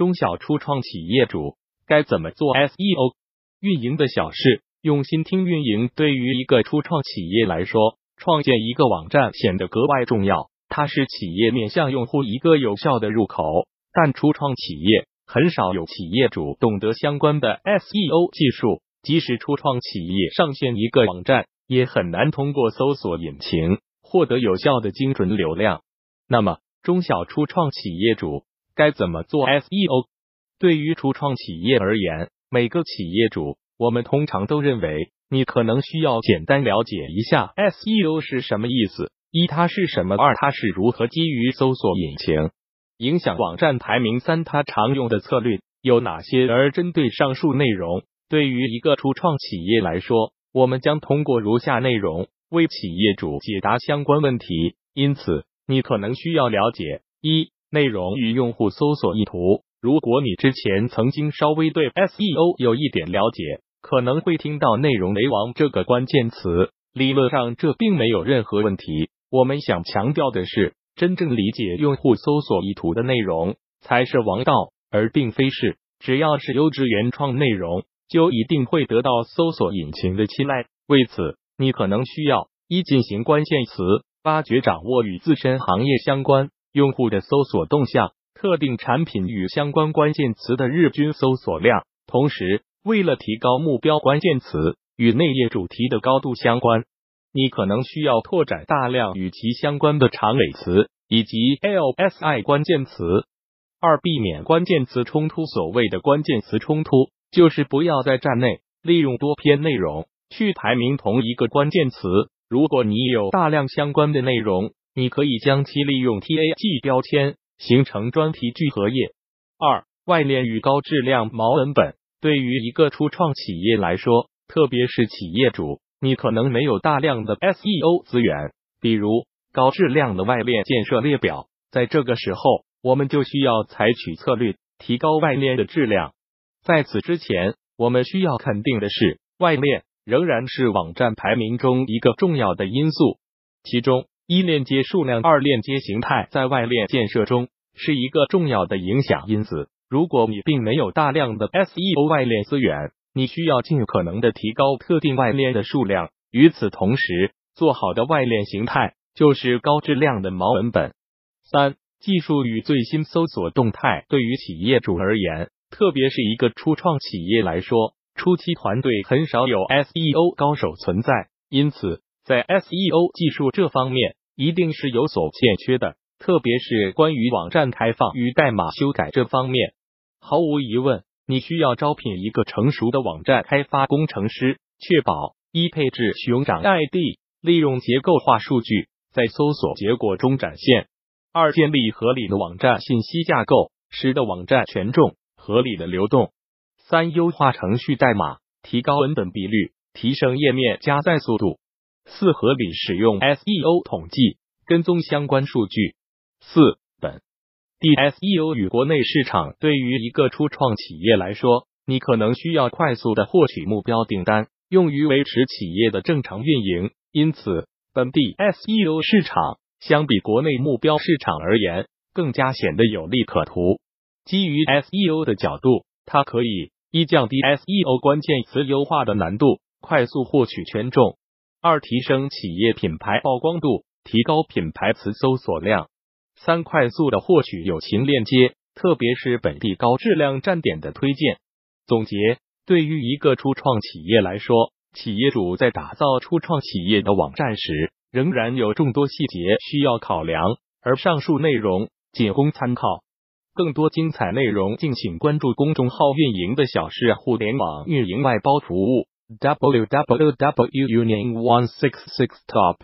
中小初创企业主该怎么做 SEO 运营的小事？用心听运营，对于一个初创企业来说，创建一个网站显得格外重要。它是企业面向用户一个有效的入口。但初创企业很少有企业主懂得相关的 SEO 技术，即使初创企业上线一个网站，也很难通过搜索引擎获得有效的精准流量。那么，中小初创企业主该怎么做 SEO？对于初创企业而言，每个企业主。我们通常都认为，你可能需要简单了解一下 SEO 是什么意思。一，它是什么？二，它是如何基于搜索引擎影响网站排名？三，它常用的策略有哪些？而针对上述内容，对于一个初创企业来说，我们将通过如下内容为企业主解答相关问题。因此，你可能需要了解一、内容与用户搜索意图。如果你之前曾经稍微对 SEO 有一点了解，可能会听到“内容为王”这个关键词，理论上这并没有任何问题。我们想强调的是，真正理解用户搜索意图的内容才是王道，而并非是只要是优质原创内容就一定会得到搜索引擎的青睐。为此，你可能需要一进行关键词挖掘，掌握与自身行业相关用户的搜索动向、特定产品与相关关键词的日均搜索量，同时。为了提高目标关键词与内页主题的高度相关，你可能需要拓展大量与其相关的长尾词以及 LSI 关键词。二、避免关键词冲突。所谓的关键词冲突，就是不要在站内利用多篇内容去排名同一个关键词。如果你有大量相关的内容，你可以将其利用 TAG 标签形成专题聚合页。二、外链与高质量毛文本。对于一个初创企业来说，特别是企业主，你可能没有大量的 SEO 资源，比如高质量的外链建设列表。在这个时候，我们就需要采取策略，提高外链的质量。在此之前，我们需要肯定的是，外链仍然是网站排名中一个重要的因素。其中，一链接数量、二链接形态在外链建设中是一个重要的影响因子。如果你并没有大量的 SEO 外链资源，你需要尽可能的提高特定外链的数量。与此同时，做好的外链形态就是高质量的毛文本。三、技术与最新搜索动态对于企业主而言，特别是一个初创企业来说，初期团队很少有 SEO 高手存在，因此在 SEO 技术这方面一定是有所欠缺的，特别是关于网站开放与代码修改这方面。毫无疑问，你需要招聘一个成熟的网站开发工程师，确保一配置熊掌 ID，利用结构化数据在搜索结果中展现；二建立合理的网站信息架构，使得网站权重合理的流动；三优化程序代码，提高文本比率，提升页面加载速度；四合理使用 SEO 统计，跟踪相关数据；四本。DSEO 与国内市场对于一个初创企业来说，你可能需要快速的获取目标订单，用于维持企业的正常运营。因此，本地 SEO 市场相比国内目标市场而言，更加显得有利可图。基于 SEO 的角度，它可以一降低 SEO 关键词优化的难度，快速获取权重；二提升企业品牌曝光度，提高品牌词搜索量。三、快速的获取友情链接，特别是本地高质量站点的推荐。总结：对于一个初创企业来说，企业主在打造初创企业的网站时，仍然有众多细节需要考量，而上述内容仅供参考。更多精彩内容，敬请关注公众号“运营的小事互联网运营外包服务 www.union166top